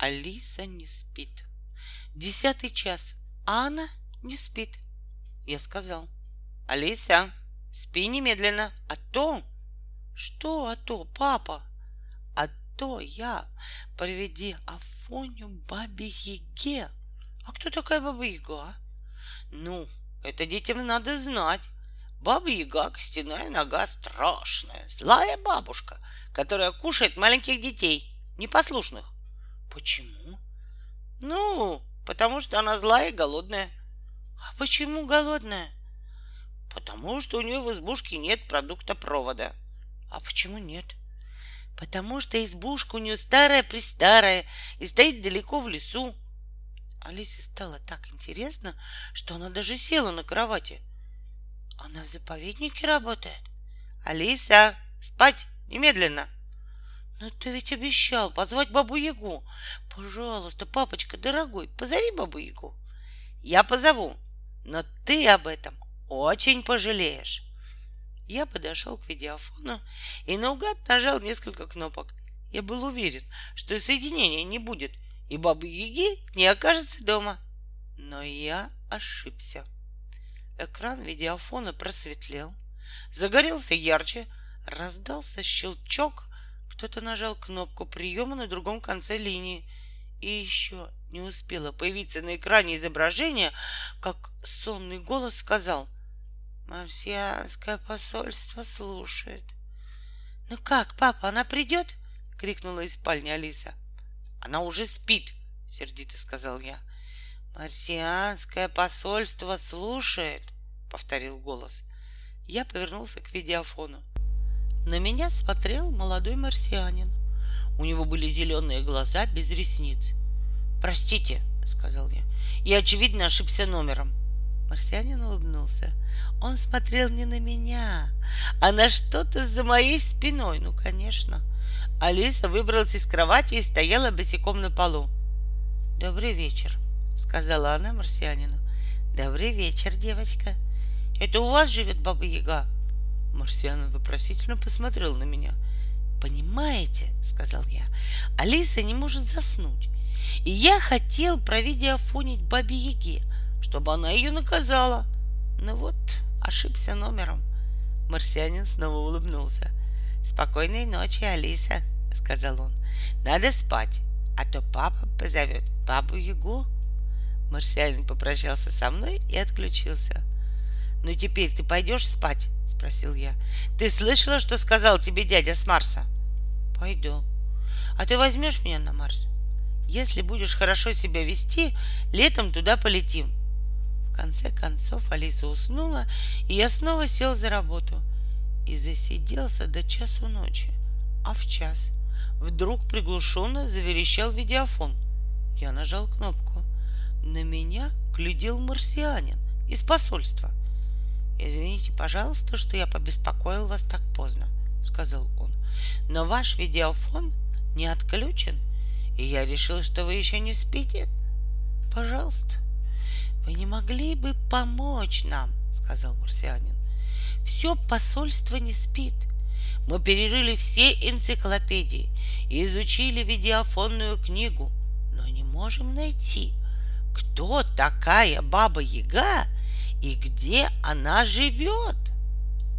Алиса не спит. Десятый час, а она не спит. Я сказал, Алиса, спи немедленно, а то... Что а то, папа? А то я приведи Афоню бабе Еге. А кто такая баба Яга? Ну, это детям надо знать. Баба Яга, костяная нога, страшная, злая бабушка, которая кушает маленьких детей, непослушных. Почему? Ну, потому что она злая и голодная. А почему голодная? Потому что у нее в избушке нет продукта провода. А почему нет? Потому что избушка у нее старая-престарая и стоит далеко в лесу. Алисе стало так интересно, что она даже села на кровати. Она в заповеднике работает. Алиса, спать немедленно. Но ты ведь обещал позвать бабу Ягу. Пожалуйста, папочка дорогой, позови бабу Ягу. Я позову, но ты об этом очень пожалеешь. Я подошел к видеофону и наугад нажал несколько кнопок. Я был уверен, что соединения не будет, и бабы Яги не окажется дома. Но я ошибся. Экран видеофона просветлел, загорелся ярче, раздался щелчок, кто-то нажал кнопку приема на другом конце линии. И еще не успело появиться на экране изображение, как сонный голос сказал «Марсианское посольство слушает». «Ну как, папа, она придет?» — крикнула из спальни Алиса. «Она уже спит», — сердито сказал я. «Марсианское посольство слушает», — повторил голос. Я повернулся к видеофону. На меня смотрел молодой марсианин. У него были зеленые глаза без ресниц. «Простите», — сказал я, — «я, очевидно, ошибся номером». Марсианин улыбнулся. Он смотрел не на меня, а на что-то за моей спиной. Ну, конечно. Алиса выбралась из кровати и стояла босиком на полу. «Добрый вечер», — сказала она марсианину. «Добрый вечер, девочка. Это у вас живет Баба Яга?» Марсианин вопросительно посмотрел на меня. «Понимаете», — сказал я, — «Алиса не может заснуть. И я хотел провидеофонить Бабе Яге, чтобы она ее наказала. Но вот ошибся номером». Марсианин снова улыбнулся. «Спокойной ночи, Алиса», — сказал он. «Надо спать, а то папа позовет Бабу Ягу». Марсианин попрощался со мной и отключился. «Ну теперь ты пойдешь спать?» — спросил я. «Ты слышала, что сказал тебе дядя с Марса?» «Пойду. А ты возьмешь меня на Марс? Если будешь хорошо себя вести, летом туда полетим». В конце концов Алиса уснула, и я снова сел за работу и засиделся до часу ночи. А в час вдруг приглушенно заверещал видеофон. Я нажал кнопку. На меня глядел марсианин из посольства — «Извините, пожалуйста, что я побеспокоил вас так поздно», — сказал он. «Но ваш видеофон не отключен, и я решил, что вы еще не спите. Пожалуйста, вы не могли бы помочь нам?» — сказал марсианин. «Все посольство не спит. Мы перерыли все энциклопедии и изучили видеофонную книгу, но не можем найти, кто такая Баба Яга — и где она живет?